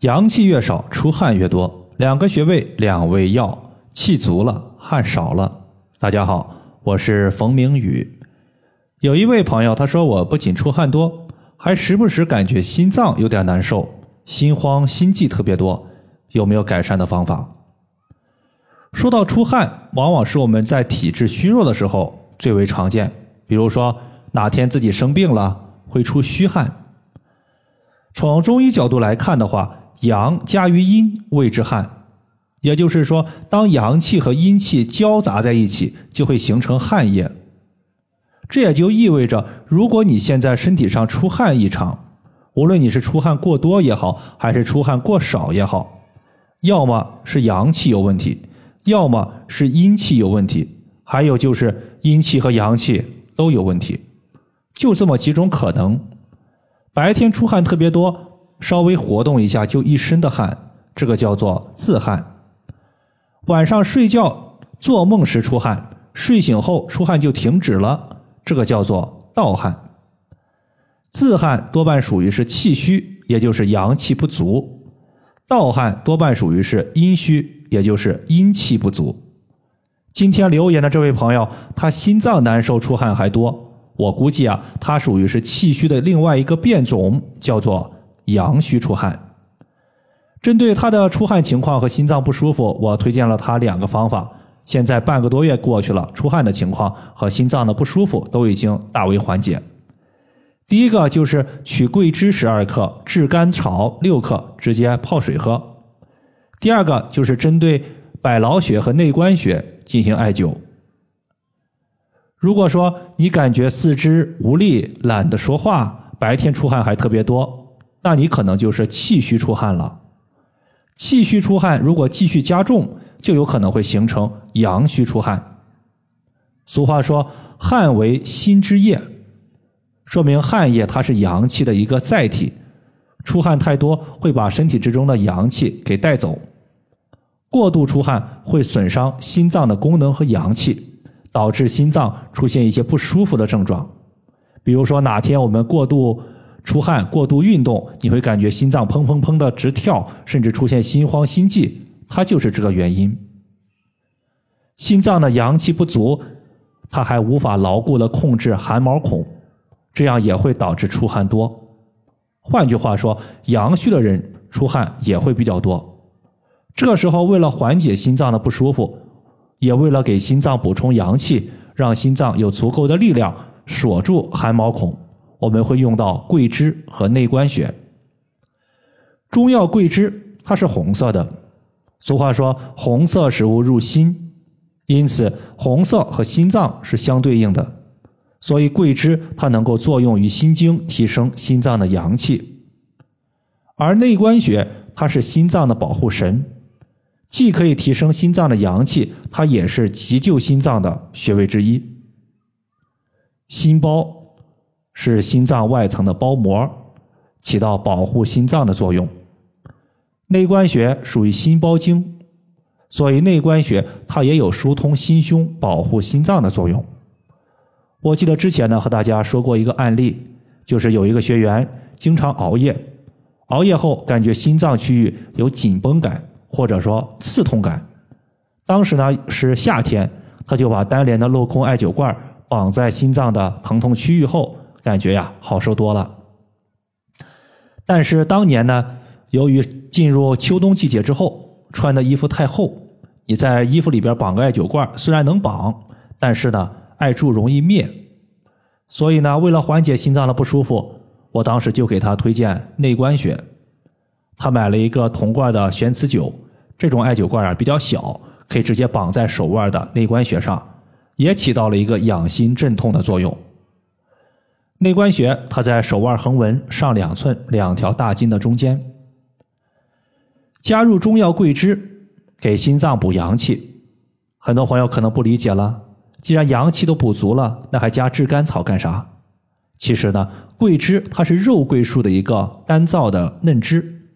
阳气越少，出汗越多。两个穴位，两味药，气足了，汗少了。大家好，我是冯明宇。有一位朋友，他说我不仅出汗多，还时不时感觉心脏有点难受，心慌心悸特别多，有没有改善的方法？说到出汗，往往是我们在体质虚弱的时候最为常见。比如说哪天自己生病了，会出虚汗。从中医角度来看的话，阳加于阴谓之汗，也就是说，当阳气和阴气交杂在一起，就会形成汗液。这也就意味着，如果你现在身体上出汗异常，无论你是出汗过多也好，还是出汗过少也好，要么是阳气有问题，要么是阴气有问题，还有就是阴气和阳气都有问题，就这么几种可能。白天出汗特别多。稍微活动一下就一身的汗，这个叫做自汗。晚上睡觉做梦时出汗，睡醒后出汗就停止了，这个叫做盗汗。自汗多半属于是气虚，也就是阳气不足；盗汗多半属于是阴虚，也就是阴气不足。今天留言的这位朋友，他心脏难受，出汗还多，我估计啊，他属于是气虚的另外一个变种，叫做。阳虚出汗，针对他的出汗情况和心脏不舒服，我推荐了他两个方法。现在半个多月过去了，出汗的情况和心脏的不舒服都已经大为缓解。第一个就是取桂枝十二克、炙甘草六克，直接泡水喝。第二个就是针对百劳穴和内关穴进行艾灸。如果说你感觉四肢无力、懒得说话，白天出汗还特别多。那你可能就是气虚出汗了，气虚出汗如果继续加重，就有可能会形成阳虚出汗。俗话说“汗为心之液”，说明汗液它是阳气的一个载体，出汗太多会把身体之中的阳气给带走，过度出汗会损伤心脏的功能和阳气，导致心脏出现一些不舒服的症状，比如说哪天我们过度。出汗过度运动，你会感觉心脏砰砰砰的直跳，甚至出现心慌心悸，它就是这个原因。心脏的阳气不足，它还无法牢固的控制汗毛孔，这样也会导致出汗多。换句话说，阳虚的人出汗也会比较多。这个时候，为了缓解心脏的不舒服，也为了给心脏补充阳气，让心脏有足够的力量锁住汗毛孔。我们会用到桂枝和内关穴。中药桂枝它是红色的，俗话说“红色食物入心”，因此红色和心脏是相对应的，所以桂枝它能够作用于心经，提升心脏的阳气。而内关穴它是心脏的保护神，既可以提升心脏的阳气，它也是急救心脏的穴位之一。心包。是心脏外层的包膜，起到保护心脏的作用。内关穴属于心包经，所以内关穴它也有疏通心胸、保护心脏的作用。我记得之前呢和大家说过一个案例，就是有一个学员经常熬夜，熬夜后感觉心脏区域有紧绷感或者说刺痛感。当时呢是夏天，他就把单联的镂空艾灸罐绑在心脏的疼痛区域后。感觉呀，好受多了。但是当年呢，由于进入秋冬季节之后，穿的衣服太厚，你在衣服里边绑个艾灸罐，虽然能绑，但是呢，艾柱容易灭。所以呢，为了缓解心脏的不舒服，我当时就给他推荐内关穴。他买了一个铜罐的玄磁灸，这种艾灸罐啊比较小，可以直接绑在手腕的内关穴上，也起到了一个养心镇痛的作用。内关穴，它在手腕横纹上两寸两条大筋的中间。加入中药桂枝，给心脏补阳气。很多朋友可能不理解了，既然阳气都补足了，那还加炙甘草干啥？其实呢，桂枝它是肉桂树的一个干燥的嫩枝，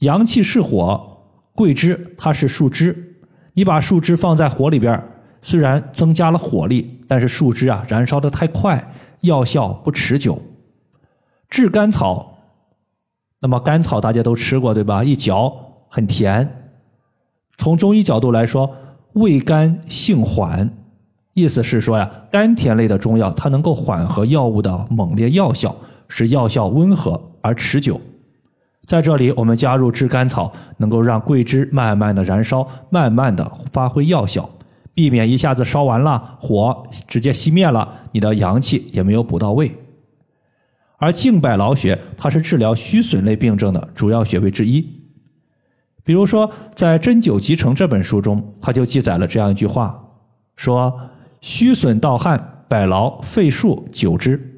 阳气是火，桂枝它是树枝，你把树枝放在火里边，虽然增加了火力，但是树枝啊燃烧的太快。药效不持久，炙甘草那么甘草大家都吃过对吧？一嚼很甜。从中医角度来说，味甘性缓，意思是说呀，甘甜类的中药它能够缓和药物的猛烈药效，使药效温和而持久。在这里，我们加入炙甘草，能够让桂枝慢慢的燃烧，慢慢的发挥药效，避免一下子烧完了，火直接熄灭了，你的阳气也没有补到位。而净柏劳穴，它是治疗虚损类病症的主要穴位之一。比如说，在《针灸集成》这本书中，它就记载了这样一句话：说虚损盗汗，百劳、肺腧灸之。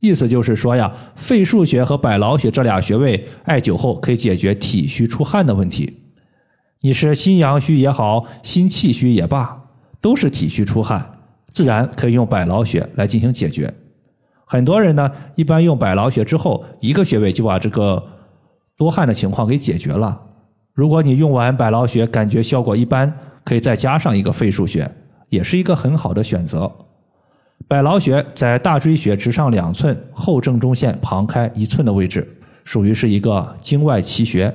意思就是说呀，肺腧穴和百劳穴这俩穴位艾灸后可以解决体虚出汗的问题。你是心阳虚也好，心气虚也罢，都是体虚出汗，自然可以用百劳穴来进行解决。很多人呢，一般用百劳穴之后，一个穴位就把这个多汗的情况给解决了。如果你用完百劳穴感觉效果一般，可以再加上一个肺腧穴，也是一个很好的选择。百劳穴在大椎穴直上两寸，后正中线旁开一寸的位置，属于是一个经外奇穴。